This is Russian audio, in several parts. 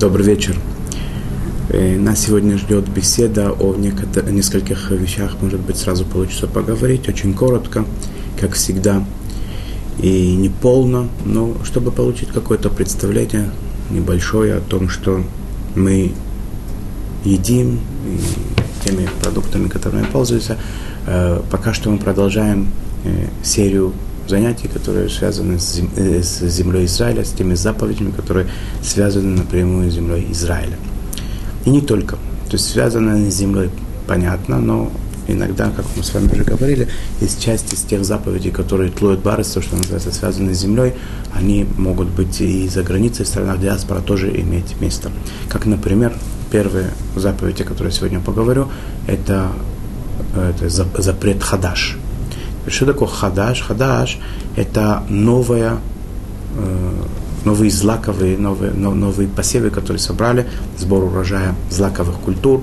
Добрый вечер. Э, нас сегодня ждет беседа о нескольких вещах, может быть, сразу получится поговорить, очень коротко, как всегда, и не полно, но чтобы получить какое-то представление небольшое о том, что мы едим, и теми продуктами, которыми пользуемся. Э, пока что мы продолжаем э, серию занятий, которые связаны э, с землей Израиля, с теми заповедями, которые связаны напрямую с землей Израиля. И не только. То есть связаны с землей понятно, но иногда, как мы с вами уже говорили, есть часть из тех заповедей, которые тлуют барыс, то, что называется, связаны с землей, они могут быть и за границей, в странах диаспора тоже иметь место. Как, например, первая заповедь, о которой я сегодня поговорю, это, это запрет хадаш. Что такое хадаш? Хадаш – это новая, э, новые злаковые, новые, новые посевы, которые собрали, сбор урожая злаковых культур,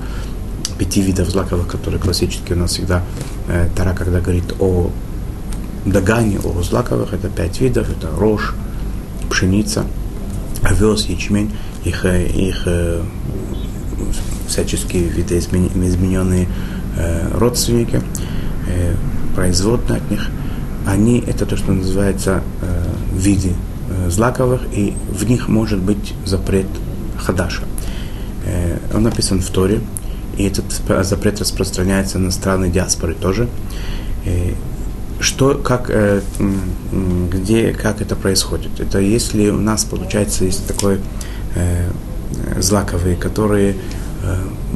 пяти видов злаковых, которые классически у нас всегда э, Тара, когда говорит о дагане, о злаковых, это пять видов, это рожь, пшеница, овес, ячмень, их, э, их всяческие видоизмененные родственники, производные от них, они, это то, что называется э, виды э, злаковых, и в них может быть запрет хадаша. Э, он написан в Торе, и этот запрет распространяется на страны диаспоры тоже. Э, что, как, э, где, как это происходит? Это если у нас, получается, есть такой э, злаковые, которые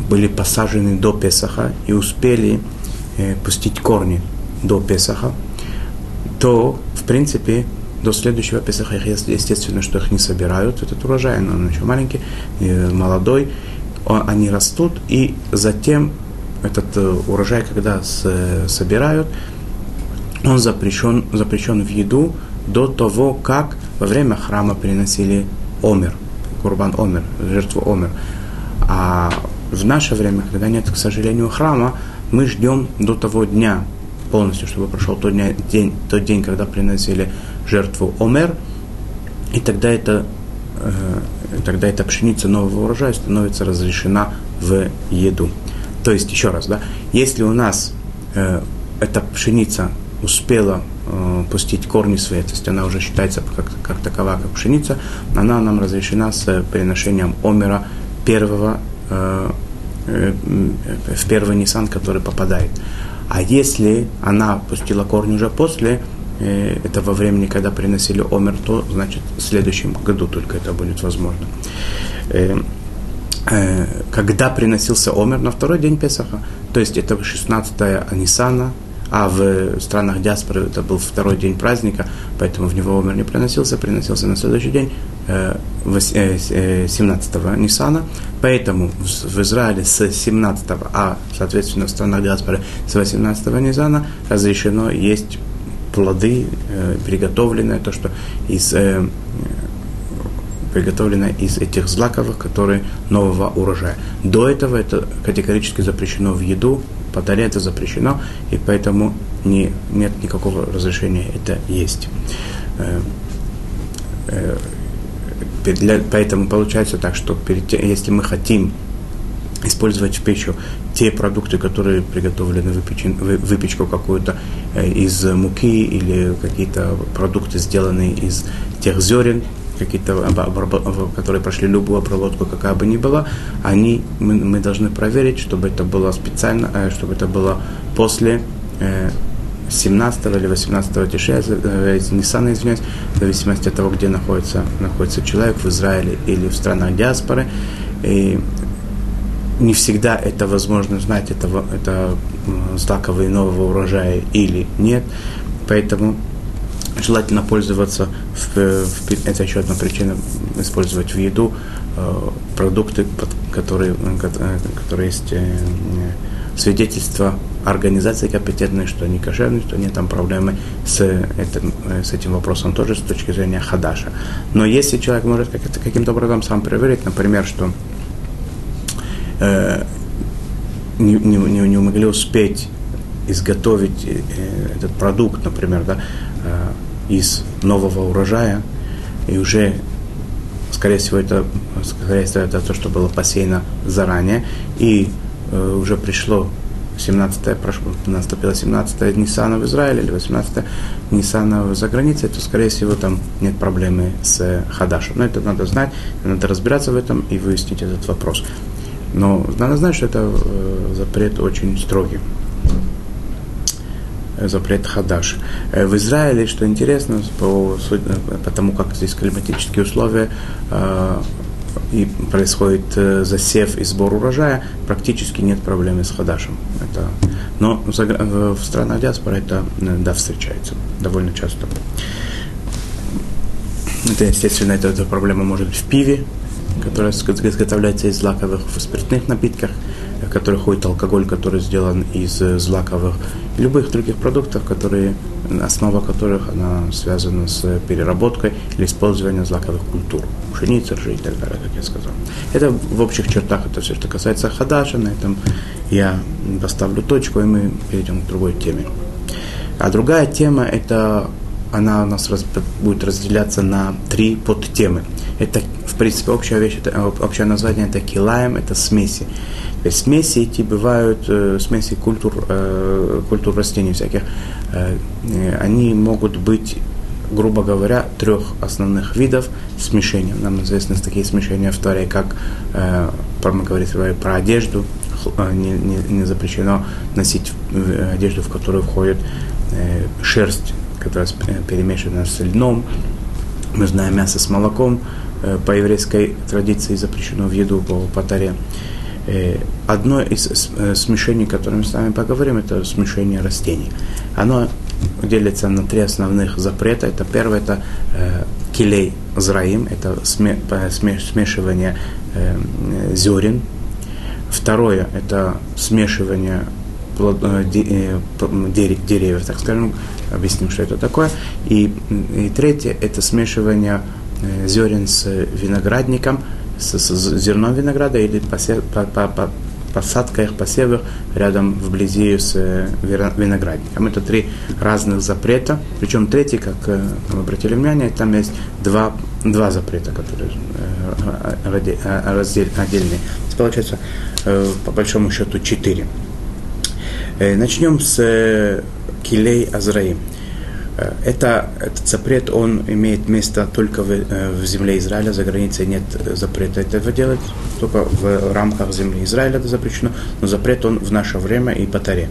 были посажены до Песаха и успели пустить корни до Песаха, то, в принципе, до следующего Песаха, естественно, что их не собирают, этот урожай, он еще маленький, молодой, они растут, и затем этот э, урожай, когда собирают, он запрещен, запрещен в еду до того, как во время храма приносили омер, курбан омер, жертву омер. А в наше время, когда нет, к сожалению, храма, мы ждем до того дня полностью, чтобы прошел тот день, тот день когда приносили жертву омер, и тогда это э, тогда эта пшеница нового урожая становится разрешена в еду. То есть, еще раз, да, если у нас э, эта пшеница успела э, пустить корни свои, то есть она уже считается как, как такова, как пшеница, она нам разрешена с приношением омера первого, э, э, в первый Нисан, который попадает. А если она пустила корни уже после, Э, этого времени, когда приносили омер, то значит в следующем году только это будет возможно. Э, э, когда приносился омер на второй день Песаха, то есть это 16 Анисана, а в странах диаспоры это был второй день праздника, поэтому в него омер не приносился, приносился на следующий день 17 Нисана, поэтому в Израиле с 17, а соответственно в странах диаспоры с 18 Нисана разрешено есть плоды, э, приготовленное, то, что из, э, приготовлено из этих злаковых, которые нового урожая. До этого это категорически запрещено в еду, по Таре это запрещено, и поэтому не, нет никакого разрешения это есть. Э, э, для, поэтому получается так, что перед, если мы хотим использовать в пищу те продукты, которые приготовлены выпечен, выпечку какую-то э, из муки или какие-то продукты, сделанные из тех зерен, какие-то, которые прошли любую обработку, какая бы ни была, они, мы, мы должны проверить, чтобы это было специально, э, чтобы это было после 17 э, или 18 тише, Ниссана, извиняюсь, в зависимости от того, где находится, находится человек, в Израиле или в странах диаспоры. И не всегда это возможно знать, это, это знаковые нового урожая или нет. Поэтому желательно пользоваться, в, в, это еще одна причина, использовать в еду э, продукты, которые, э, которые есть э, свидетельства организации компетентной, что они кошерные, что нет там проблемы с этим, э, с этим вопросом тоже с точки зрения хадаша. Но если человек может как каким-то образом сам проверить, например, что э, не, не, не могли успеть изготовить э, этот продукт, например, да, э, из нового урожая, и уже скорее всего, это, скорее всего, это то, что было посеяно заранее, и уже пришло 17 прошло, наступило 17 Ниссана в Израиле или 18 Ниссана за границей, то, скорее всего, там нет проблемы с Хадашем. Но это надо знать, надо разбираться в этом и выяснить этот вопрос. Но надо знать, что это э, запрет очень строгий. Запрет Хадаш. Э, в Израиле, что интересно, по, по тому, как здесь климатические условия, э, и происходит засев и сбор урожая, практически нет проблемы с хадашем. Это, но в странах диаспоры это да, встречается довольно часто. Это, естественно, эта, эта проблема может быть в пиве, которая изготовляется из злаковых в спиртных напитках, в которых ходит алкоголь, который сделан из э, злаковых, любых других продуктов, которые, основа которых она связана с переработкой или использованием злаковых культур, пшеницы, ржи и так далее, как я сказал. Это в общих чертах это все, что касается хадаша, на этом я поставлю точку, и мы перейдем к другой теме. А другая тема, это она у нас раз, будет разделяться на три подтемы. Это, в принципе, общая вещь, это, общее название это килаем, это смеси. То есть смеси эти бывают, э, смеси культур, э, культур растений всяких. Э, они могут быть, грубо говоря, трех основных видов смешения. Нам известны такие смешения в Торе, как э, мы говорили про одежду, э, не, не, не запрещено носить э, одежду, в которую входит э, шерсть, которая перемешана с льном. Мы знаем мясо с молоком, Э, по еврейской традиции запрещено в еду по, по таре. Э, одно из э, смешений, которое мы с вами поговорим, это смешение растений. Оно делится на три основных запрета. Это первое, это э, килей зраим, это сме, смешивание э, зерен. Второе, это смешивание э, деревьев, так скажем, объясним, что это такое. И, и третье, это смешивание Э, зерен с виноградником, с, с зерном винограда или посев, по, по, по, посадка их посевов рядом вблизи с э, виноградником. Это три разных запрета. Причем третий, как мы э, обратили внимание, там есть два, два запрета, которые отдельные. Получается, по большому счету, четыре. Начнем с Килей Азраим. Э, это, этот запрет, он имеет место только в, э, в земле Израиля, за границей нет запрета этого делать, только в рамках земли Израиля это запрещено, но запрет он в наше время и по Таре.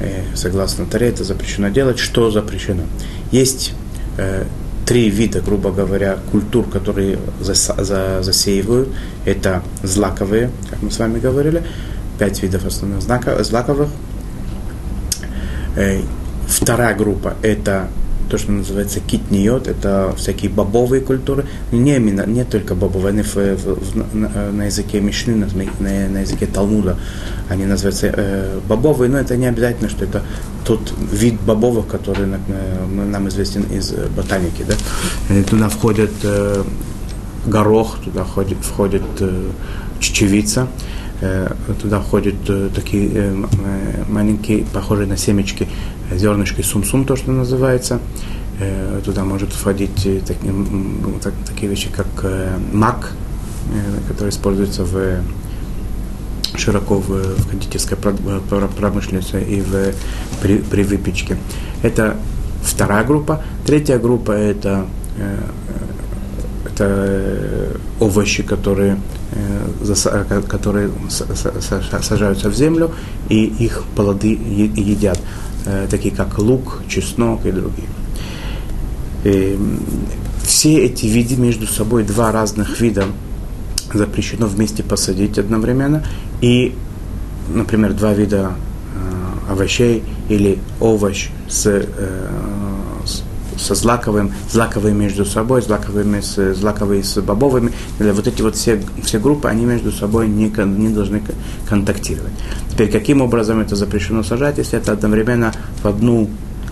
Э, согласно Таре это запрещено делать. Что запрещено? Есть э, три вида, грубо говоря, культур, которые заса, за, засеивают. Это злаковые, как мы с вами говорили, пять видов основных знаков, злаковых. Вторая группа – это то, что называется китниот, это всякие бобовые культуры, не именно, не только бобовые, они в, в, в, на, на языке Мишны, на, на, на языке Талмуда, они называются э, бобовые, но это не обязательно, что это тот вид бобовых, который э, нам известен из ботаники. Да? Туда входит э, горох, туда входит, входит э, чечевица, туда входят э, такие э, маленькие, похожие на семечки зернышки сум-сум, то, что называется. Э, туда может входить э, так, так, такие вещи, как э, мак, который используется в, широко в, в кондитерской промышленности и в, при, при выпечке. Это вторая группа. Третья группа это, это овощи, которые, которые сажаются в землю, и их плоды едят. Э, такие как лук, чеснок и другие. И все эти виды между собой, два разных вида, запрещено вместе посадить одновременно. И, например, два вида э, овощей или овощ э, с со злаковым, злаковые между собой, злаковыми с, злаковые с бобовыми. Вот эти вот все, все группы, они между собой не, не должны контактировать. Теперь, каким образом это запрещено сажать, если это одновременно в одну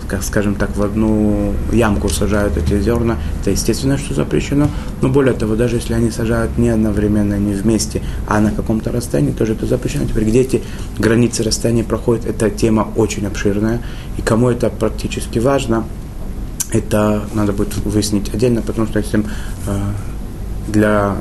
как скажем так, в одну ямку сажают эти зерна, это естественно, что запрещено. Но более того, даже если они сажают не одновременно, не вместе, а на каком-то расстоянии, тоже это запрещено. Теперь где эти границы расстояния проходят, эта тема очень обширная. И кому это практически важно, это надо будет выяснить отдельно, потому что если э, для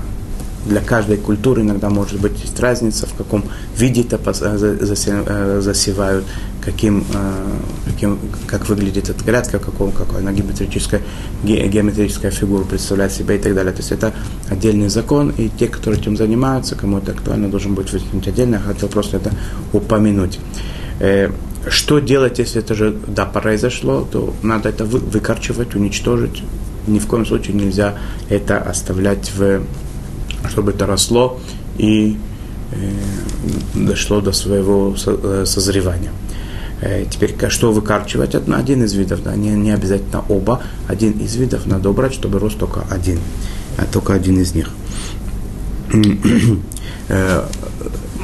для каждой культуры иногда может быть есть разница, в каком виде это э, засевают, каким, э, каким, как выглядит эта грядка, каком, какой она геометрическая, геометрическая фигура представляет себя и так далее. То есть это отдельный закон, и те, которые этим занимаются, кому это актуально, должен быть высветить отдельно. Я хотел просто это упомянуть. Э, что делать, если это же да, произошло, то надо это выкорчевать, уничтожить. Ни в коем случае нельзя это оставлять в чтобы это росло и э, дошло до своего э, созревания. Э, теперь, что выкарчивать? Один из видов, да, не, не обязательно оба. Один из видов надо убрать, чтобы рос только один, а только один из них.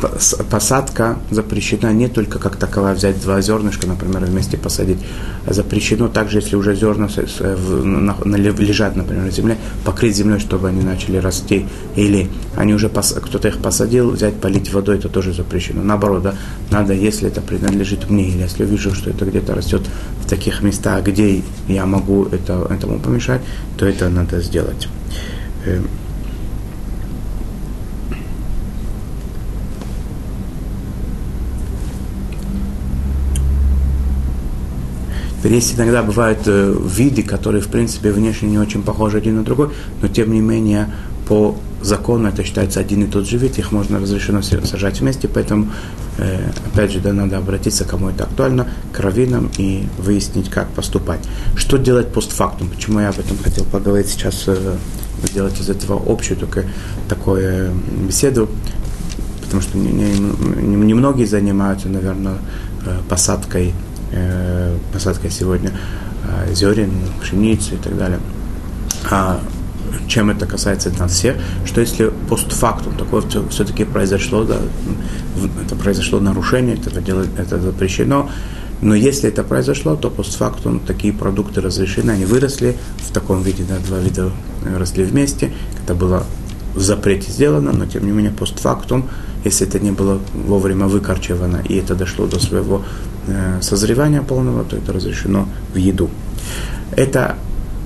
Э, посадка запрещена не только как таковая взять два зернышка, например, вместе посадить, запрещено также, если уже зерна лежат, например, на земле, покрыть землей, чтобы они начали расти, или они уже кто-то их посадил, взять, полить водой, это тоже запрещено. Наоборот, да, надо, если это принадлежит мне, или если вижу, что это где-то растет в таких местах, где я могу это, этому помешать, то это надо сделать. Есть иногда бывают э, виды, которые, в принципе, внешне не очень похожи один на другой, но тем не менее по закону это считается один и тот же вид, их можно разрешено сажать вместе, поэтому, э, опять же, да, надо обратиться, кому это актуально, к раввинам и выяснить, как поступать. Что делать постфактум? Почему я об этом хотел поговорить сейчас, э, сделать из этого общую только такую беседу, потому что немногие не, не, не многие занимаются, наверное, посадкой э, посадка сегодня э, зерен, пшеницы и так далее. А чем это касается нас всех, что если постфактум такое все-таки произошло, да, это произошло нарушение, это, делать, это запрещено, но если это произошло, то постфактум такие продукты разрешены, они выросли в таком виде, да, два вида росли вместе, это было в запрете сделано, но тем не менее постфактум, если это не было вовремя выкорчевано и это дошло до своего Э, созревания полного, то это разрешено в еду. Это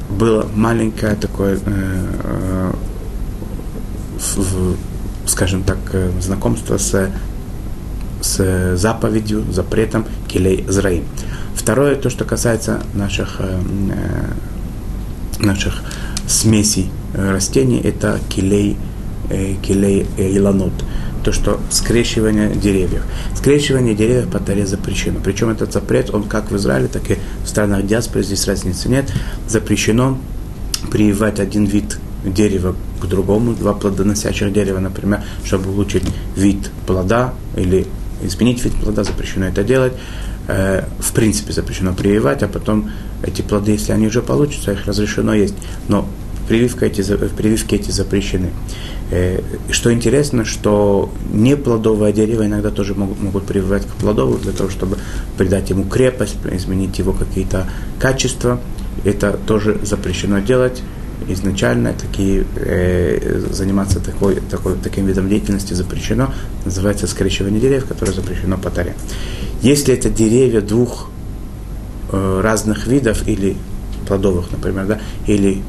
было маленькое такое, э, в, скажем так, э, знакомство с, с заповедью, запретом келей зраим. Второе, то, что касается наших, наших смесей растений, это келей, келей иланот то, что скрещивание деревьев. Скрещивание деревьев по таре запрещено. Причем этот запрет, он как в Израиле, так и в странах диаспоры, здесь разницы нет. Запрещено прививать один вид дерева к другому, два плодоносящих дерева, например, чтобы улучшить вид плода или изменить вид плода, запрещено это делать. Э, в принципе запрещено прививать, а потом эти плоды, если они уже получатся, их разрешено есть. Но прививка эти, прививки эти запрещены. Э, что интересно, что неплодовое дерево иногда тоже могут, могут прививать к плодовому для того, чтобы придать ему крепость, изменить его какие-то качества. Это тоже запрещено делать изначально такие, э, заниматься такой, такой, таким видом деятельности запрещено, называется скрещивание деревьев, которое запрещено по таре. Если это деревья двух э, разных видов или плодовых, например, да, или э,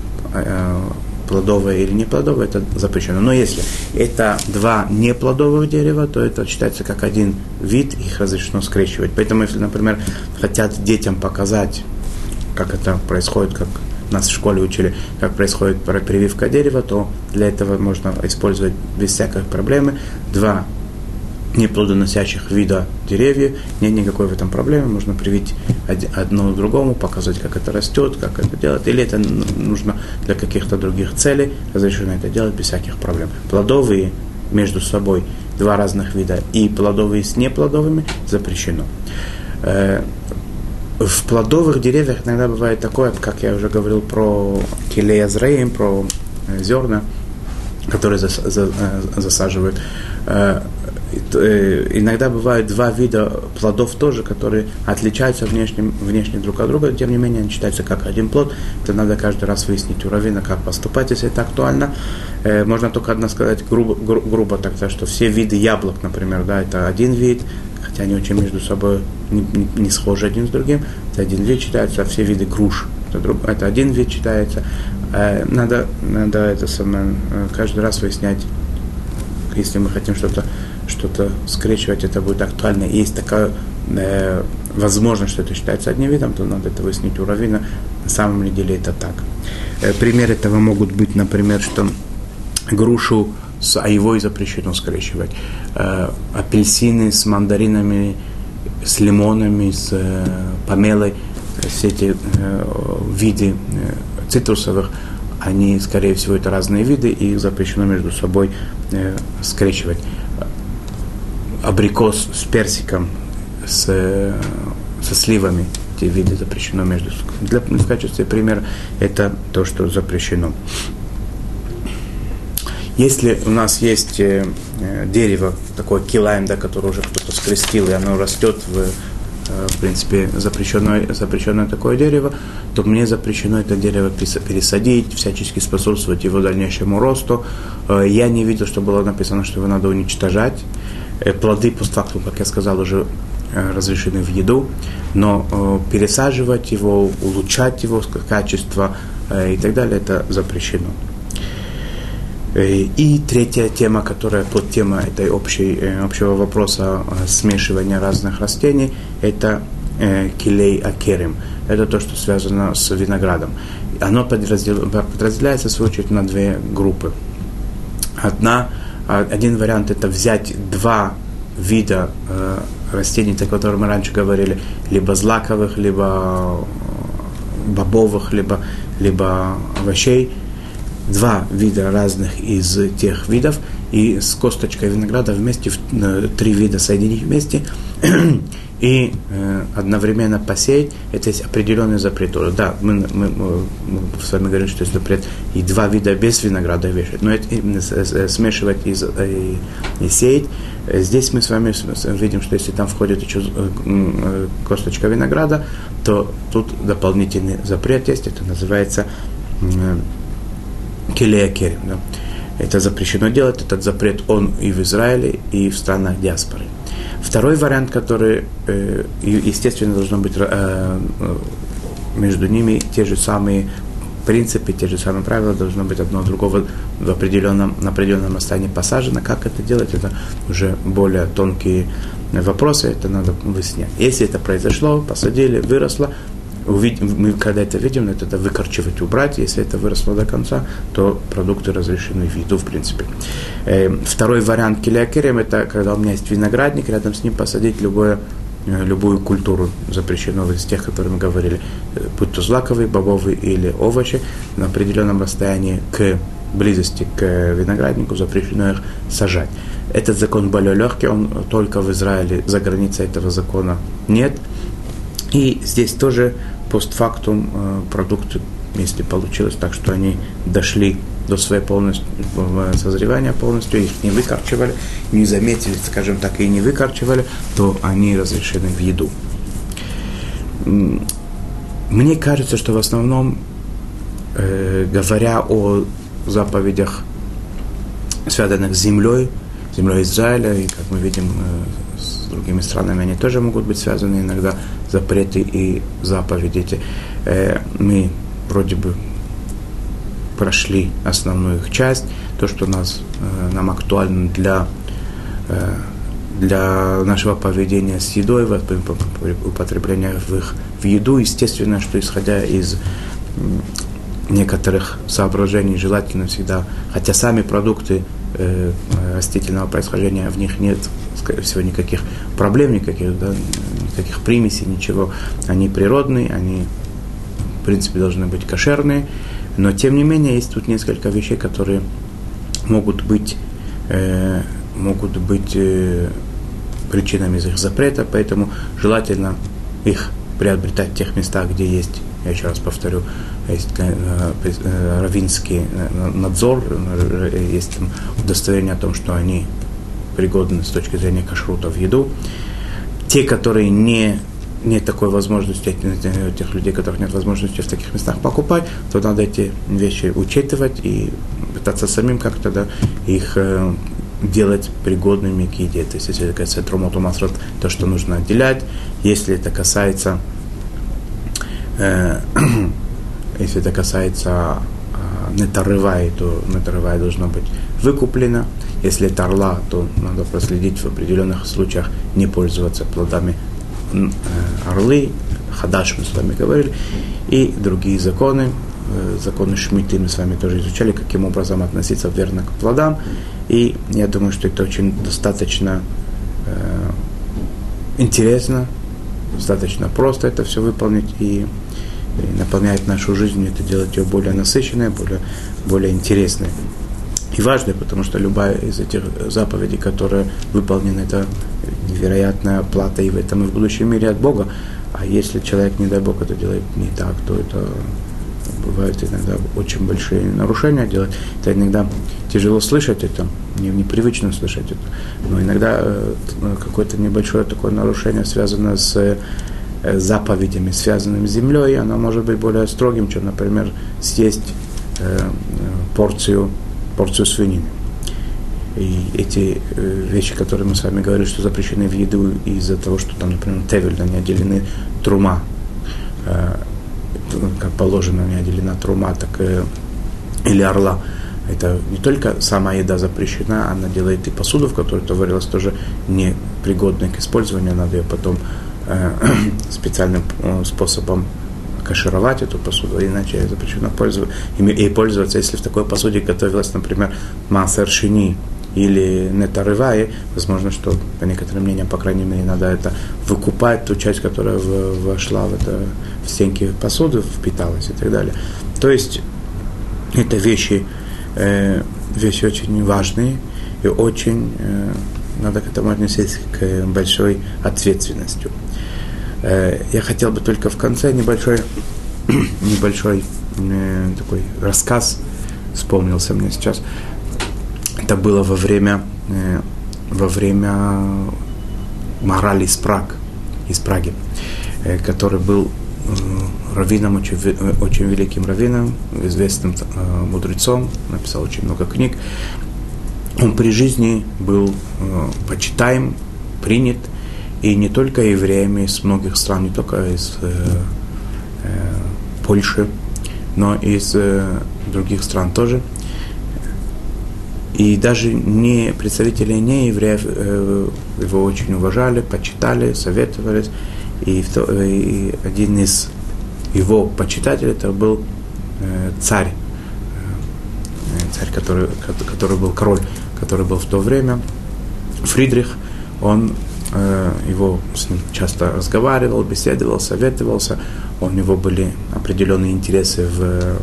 плодовое или неплодовое, это запрещено. Но если это два неплодовых дерева, то это считается как один вид, их разрешено скрещивать. Поэтому, если, например, хотят детям показать, как это происходит, как нас в школе учили, как происходит прививка дерева, то для этого можно использовать без всякой проблемы два неплодоносящих вида деревьев, нет никакой в этом проблемы, можно привить одно другому, показать, как это растет, как это делать, или это нужно для каких-то других целей, разрешено это делать без всяких проблем. Плодовые между собой два разных вида и плодовые с неплодовыми запрещено. Э, в плодовых деревьях иногда бывает такое, как я уже говорил про келея зреем, про э, зерна, которые э, засаживают иногда бывают два вида плодов тоже, которые отличаются внешне, внешне друг от друга, тем не менее они считаются как один плод. Это надо каждый раз выяснить у равина, как поступать, если это актуально. Э, можно только одно сказать грубо, гру, грубо тогда, что все виды яблок, например, да, это один вид, хотя они очень между собой не, не, не схожи один с другим, это один вид считается, а все виды груш, это, друг, это один вид считается, Э, надо, надо это самое, э, каждый раз выяснять, если мы хотим что-то что-то скрещивать, это будет актуально. Есть такая э, возможность, что это считается одним видом, то надо это выяснить у Равина. На самом ли деле это так. Э, пример этого могут быть, например, что грушу с айвой запрещено скрещивать, э, апельсины с мандаринами, с лимонами, с э, помелой, все эти э, виды э, цитрусовых, они, скорее всего, это разные виды, и их запрещено между собой э, скрещивать. Абрикос с персиком, с, со сливами, те виды запрещено между Для, в качестве примера это то, что запрещено. Если у нас есть э, дерево, такое килайм, да, которое уже кто-то скрестил, и оно растет в, э, в принципе, запрещенное, запрещенное такое дерево, то мне запрещено это дерево пересадить, всячески способствовать его дальнейшему росту. Э, я не видел, что было написано, что его надо уничтожать. Э, плоды постфактум, как я сказал, уже э, разрешены в еду, но э, пересаживать его, улучшать его качество и так далее, это запрещено. И третья тема, которая под тема этой общей, общего вопроса смешивания разных растений, это килей акерим. Это то, что связано с виноградом. Оно подразделяется, в свою очередь, на две группы. Одна один вариант это взять два вида э, растений, о которых мы раньше говорили, либо злаковых, либо э, бобовых, либо, либо овощей, два вида разных из тех видов, и с косточкой винограда вместе, э, три вида соединить вместе, и э, одновременно посеять, это есть определенный запрет. Да, мы, мы, мы с вами говорим, что есть запрет и два вида без винограда вешать, но это именно смешивать и, и, и сеять. Здесь мы с вами видим, что если там входит еще э, э, косточка винограда, то тут дополнительный запрет есть, это называется э, келея. Да. Это запрещено делать, этот запрет он и в Израиле, и в странах диаспоры. Второй вариант, который, э, естественно, должно быть э, между ними те же самые принципы, те же самые правила, должно быть одно другого в определенном, на определенном расстоянии посажено. Как это делать, это уже более тонкие вопросы, это надо выяснять. Если это произошло, посадили, выросло, увидим, мы когда это видим, это, это выкорчевать, убрать. Если это выросло до конца, то продукты разрешены в виду, в принципе. Э, второй вариант килиакерем – это когда у меня есть виноградник, рядом с ним посадить любое э, любую культуру, запрещенную из тех, которые мы говорили, э, будь то злаковые, бобовые или овощи, на определенном расстоянии к близости к винограднику запрещено их сажать. Этот закон более легкий, он только в Израиле, за границей этого закона нет. И здесь тоже постфактум э, продукты, если получилось так, что они дошли до своей полностью, созревания полностью, их не выкорчевали, не заметили, скажем так, и не выкорчевали, то они разрешены в еду. Мне кажется, что в основном, э, говоря о заповедях, связанных с землей, землей Израиля, и, как мы видим, э, другими странами они тоже могут быть связаны иногда, запреты и заповеди. Э, мы вроде бы прошли основную их часть, то, что нас, э, нам актуально для, э, для нашего поведения с едой, употребления в их в еду, естественно, что исходя из некоторых соображений желательно всегда, хотя сами продукты э, растительного происхождения, в них нет, скорее всего, никаких проблем, никаких, да, никаких примесей, ничего. Они природные, они, в принципе, должны быть кошерные, но, тем не менее, есть тут несколько вещей, которые могут быть, э, могут быть э, причинами их запрета, поэтому желательно их приобретать в тех местах, где есть я еще раз повторю, есть э, э, равинский э, надзор, есть удостоверение о том, что они пригодны с точки зрения кашрута в еду. Те, которые не нет такой возможности, тех людей, которых нет возможности в таких местах покупать, то надо эти вещи учитывать и пытаться самим как-то да, их делать пригодными к еде. То есть, если это касается трумоту то, что нужно отделять. Если это касается Э, если это касается нетарывай, то нетарывай должно быть выкуплено. Если это орла, то надо проследить в определенных случаях не пользоваться плодами э, орлы, хадаш мы с вами говорили, и другие законы, э, законы Шмиты мы с вами тоже изучали, каким образом относиться верно к плодам. И я думаю, что это очень достаточно э, интересно, достаточно просто это все выполнить и, и наполняет нашу жизнь, это делает ее более насыщенной, более, более интересной и важной, потому что любая из этих заповедей, которая выполнена, это невероятная плата и в этом, и в будущем мире от Бога. А если человек, не дай Бог, это делает не так, то это бывают иногда очень большие нарушения делать. Это иногда тяжело слышать это, не, непривычно слышать это. Но иногда э, какое-то небольшое такое нарушение связано с э, заповедями, связанными с землей, оно может быть более строгим, чем, например, съесть э, порцию, порцию свинины. И эти э, вещи, которые мы с вами говорили, что запрещены в еду из-за того, что там, например, тевель, они отделены трума, э, как положено, не отделена трума, так э, или орла. Это не только сама еда запрещена, она делает и посуду, в которой это варилось, тоже непригодной к использованию, надо ее потом э, специальным э, способом кашировать эту посуду, иначе запрещено пользоваться, и пользоваться, если в такой посуде готовилась, например, массер шини, или нетарывае, возможно, что, по некоторым мнениям, по крайней мере, надо это выкупать, ту часть, которая вошла в, это, в стенки посуды, впиталась и так далее. То есть это вещи, э, вещи очень важные и очень э, надо к этому отнестись к большой ответственностью. Э, я хотел бы только в конце небольшой, небольшой э, такой рассказ вспомнился мне сейчас это было во время, э, во время Морали из Праг, из Праги, который был раввином, очень, очень великим раввином, известным мудрецом, написал очень много книг. Он при жизни был почитаем, принят, и не только евреями из многих стран, не только из э, э, Польши, но и из э, других стран тоже – и даже не представители не евреев э, его очень уважали, почитали, советовались. И, и один из его почитателей это был э, царь, э, царь, который, который был король, который был в то время, Фридрих, он его с ним часто разговаривал, беседовал, советовался, у него были определенные интересы в,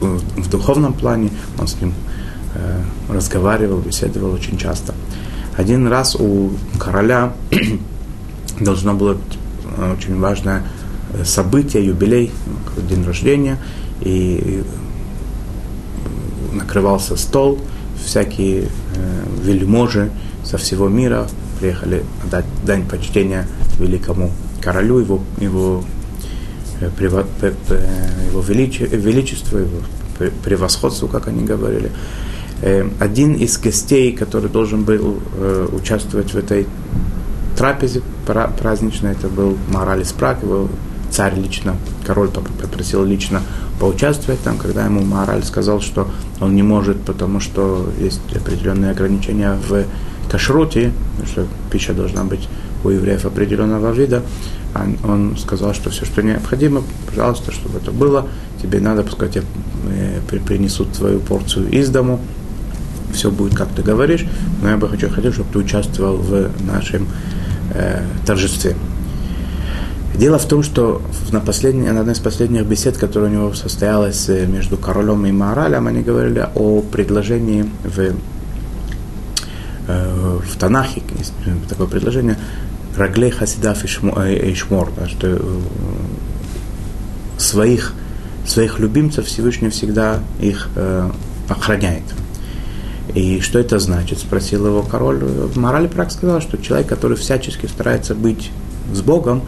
в, в духовном плане, он с ним Э, разговаривал, беседовал очень часто. Один раз у короля должно было быть э, очень важное э, событие, юбилей, день рождения, и накрывался стол, всякие вельможи со всего мира приехали дать дань почтения великому королю, его, его, его величеству, его превосходству, как они говорили. Э, один из гостей, который должен был э, участвовать в этой трапезе праздничной, это был Мораль из Праг, его царь лично, король попросил лично поучаствовать там, когда ему Мораль сказал, что он не может, потому что есть определенные ограничения в кашруте, что пища должна быть у евреев определенного вида. Он сказал, что все, что необходимо, пожалуйста, чтобы это было, тебе надо, пускай тебе э, принесут твою порцию из дому, все будет, как ты говоришь, но я бы хочу, хотел, чтобы ты участвовал в нашем э, торжестве. Дело в том, что на, последней, на одной из последних бесед, которая у него состоялась э, между королем и моралем, они говорили о предложении в, э, в Танахе, есть такое предложение, Раглей Хасидав и э, Шмор, да, что э, своих, своих любимцев Всевышний всегда их э, охраняет. И что это значит? Спросил его король. Мораль Прак сказал, что человек, который всячески старается быть с Богом,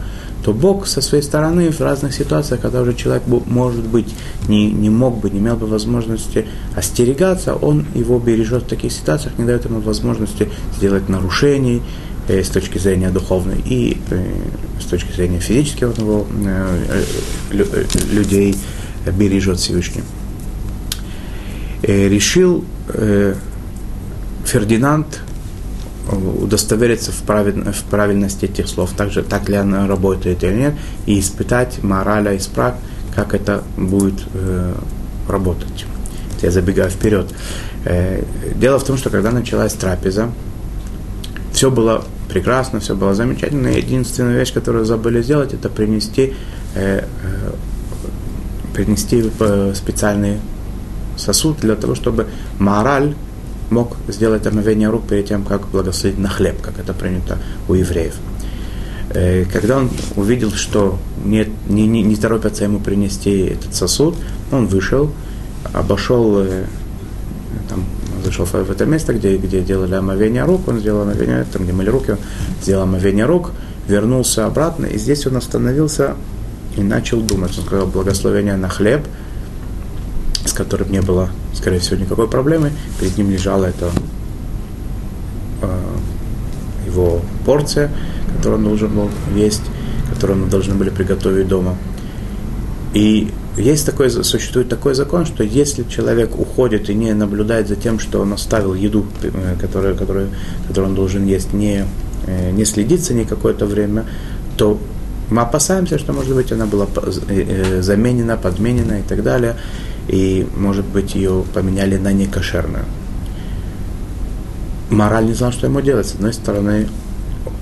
то Бог со своей стороны в разных ситуациях, когда уже человек, может быть, не, не мог бы, не имел бы возможности остерегаться, он его бережет в таких ситуациях, не дает ему возможности сделать нарушений э, с точки зрения духовной и э, с точки зрения физических у него, э, э, людей, бережет Всевышний. Э, решил э, Фердинанд удостовериться в, правиль, в правильности этих слов, также так ли она работает или нет, и испытать мораль и спрак, как это будет э, работать. Я забегаю вперед. Э, дело в том, что когда началась трапеза, все было прекрасно, все было замечательно. Единственная вещь, которую забыли сделать, это принести, э, э, принести э, специальный сосуд для того, чтобы мораль мог сделать омовение рук перед тем, как благословить на хлеб, как это принято у евреев. Э, когда он увидел, что не, не, не торопятся ему принести этот сосуд, он вышел, обошел, э, там, зашел в это место, где, где делали омовение рук, он сделал омовение, там, где мыли руки, он сделал омовение рук, вернулся обратно, и здесь он остановился и начал думать. Он сказал благословение на хлеб – с которым не было, скорее всего, никакой проблемы. Перед ним лежала эта э, его порция, которую он должен был есть, которую мы должны были приготовить дома. И есть такой, существует такой закон, что если человек уходит и не наблюдает за тем, что он оставил еду, э, которую, которую, которую он должен есть, не, э, не следит за ней какое-то время, то мы опасаемся, что, может быть, она была э, заменена, подменена и так далее и, может быть, ее поменяли на некошерную. Мораль не знал, что ему делать. С одной стороны,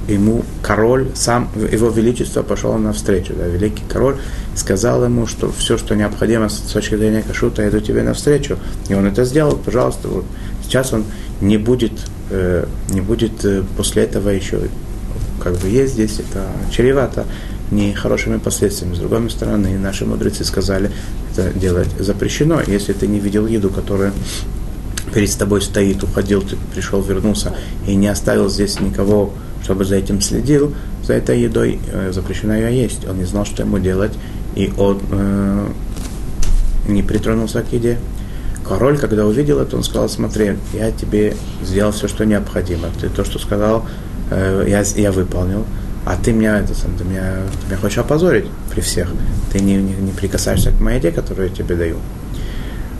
ему король, сам его величество пошел навстречу. Да, великий король сказал ему, что все, что необходимо с точки зрения кашута, я иду тебе навстречу. И он это сделал, пожалуйста. Вот. Сейчас он не будет, э, не будет э, после этого еще как бы есть здесь, это чревато нехорошими последствиями. С другой стороны, наши мудрецы сказали, это делать запрещено, если ты не видел еду, которая перед тобой стоит, уходил, ты пришел, вернулся и не оставил здесь никого, чтобы за этим следил, за этой едой э, запрещено ее есть. Он не знал, что ему делать, и он э, не притронулся к еде. Король, когда увидел это, он сказал, смотри, я тебе сделал все, что необходимо. Ты то, что сказал, э, я, я выполнил а ты меня, это, ты меня, ты меня хочешь опозорить при всех. Ты не, не, не прикасаешься к моей еде, которую я тебе даю.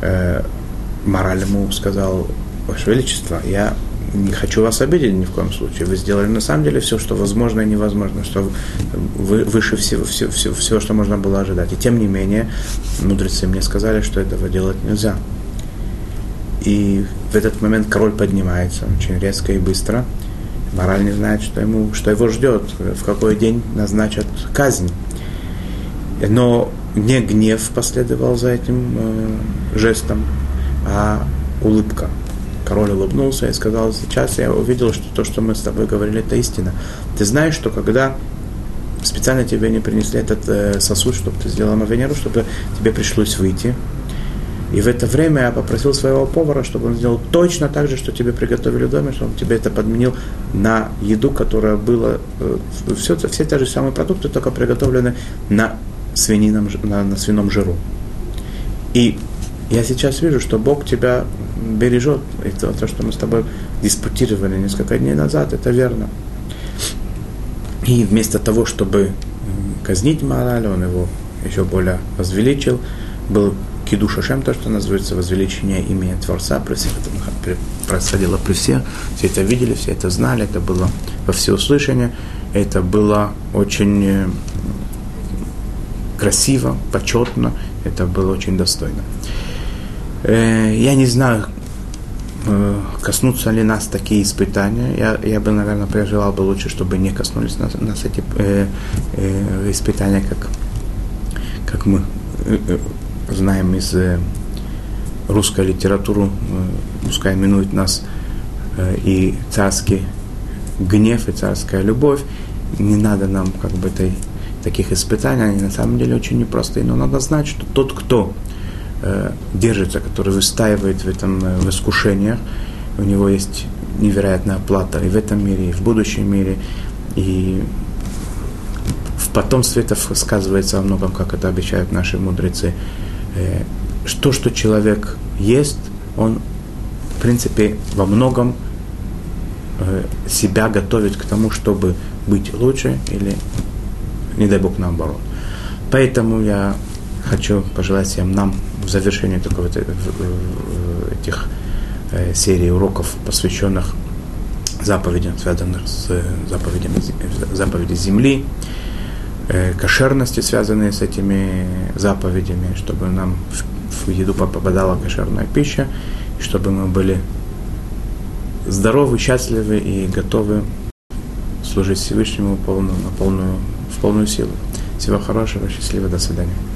Э, мораль ему сказал, Ваше Величество, я не хочу вас обидеть ни в коем случае. Вы сделали на самом деле все, что возможно и невозможно, что вы выше всего, всего, всего, всего, что можно было ожидать. И тем не менее, мудрецы мне сказали, что этого делать нельзя. И в этот момент король поднимается очень резко и быстро – Мораль не знает, что, ему, что его ждет, в какой день назначат казнь. Но не гнев последовал за этим э, жестом, а улыбка. Король улыбнулся и сказал, сейчас я увидел, что то, что мы с тобой говорили, это истина. Ты знаешь, что когда специально тебе не принесли этот э, сосуд, чтобы ты сделал омовение чтобы тебе пришлось выйти, и в это время я попросил своего повара, чтобы он сделал точно так же, что тебе приготовили в доме, чтобы он тебе это подменил на еду, которая была, э, все, все те же самые продукты, только приготовлены на, свинином, на, на свином жиру. И я сейчас вижу, что Бог тебя бережет. Это то, что мы с тобой диспутировали несколько дней назад, это верно. И вместо того, чтобы казнить мораль, он его еще более возвеличил, был Кидуша Шем, то, что называется возвеличение имени Творца, при всех это происходило при всех, все это видели, все это знали, это было во всеуслышание, это было очень э, красиво, почетно, это было очень достойно. Э, я не знаю, э, коснутся ли нас такие испытания. Я, я бы, наверное, переживал бы лучше, чтобы не коснулись нас, нас эти э, э, испытания, как, как мы знаем из э, русской литературы, э, пускай минует нас э, и царский гнев, и царская любовь, не надо нам как бы этой, таких испытаний, они на самом деле очень непростые, но надо знать, что тот, кто э, держится, который выстаивает в этом э, в искушениях, у него есть невероятная плата и в этом мире, и в будущем мире, и в потомстве это сказывается во многом, как это обещают наши мудрецы. Э, то, что человек ест, он, в принципе, во многом э, себя готовит к тому, чтобы быть лучше или, не дай бог, наоборот. Поэтому я хочу пожелать всем нам в завершении такого, этих э, серии уроков, посвященных заповедям, связанных с заповедями, заповеди земли, э, кошерности, связанные с этими заповедями, чтобы нам в, еду попадала кошерная пища, чтобы мы были здоровы, счастливы и готовы служить Всевышнему полную, на полную, полную силу. Всего хорошего, счастливо, до свидания.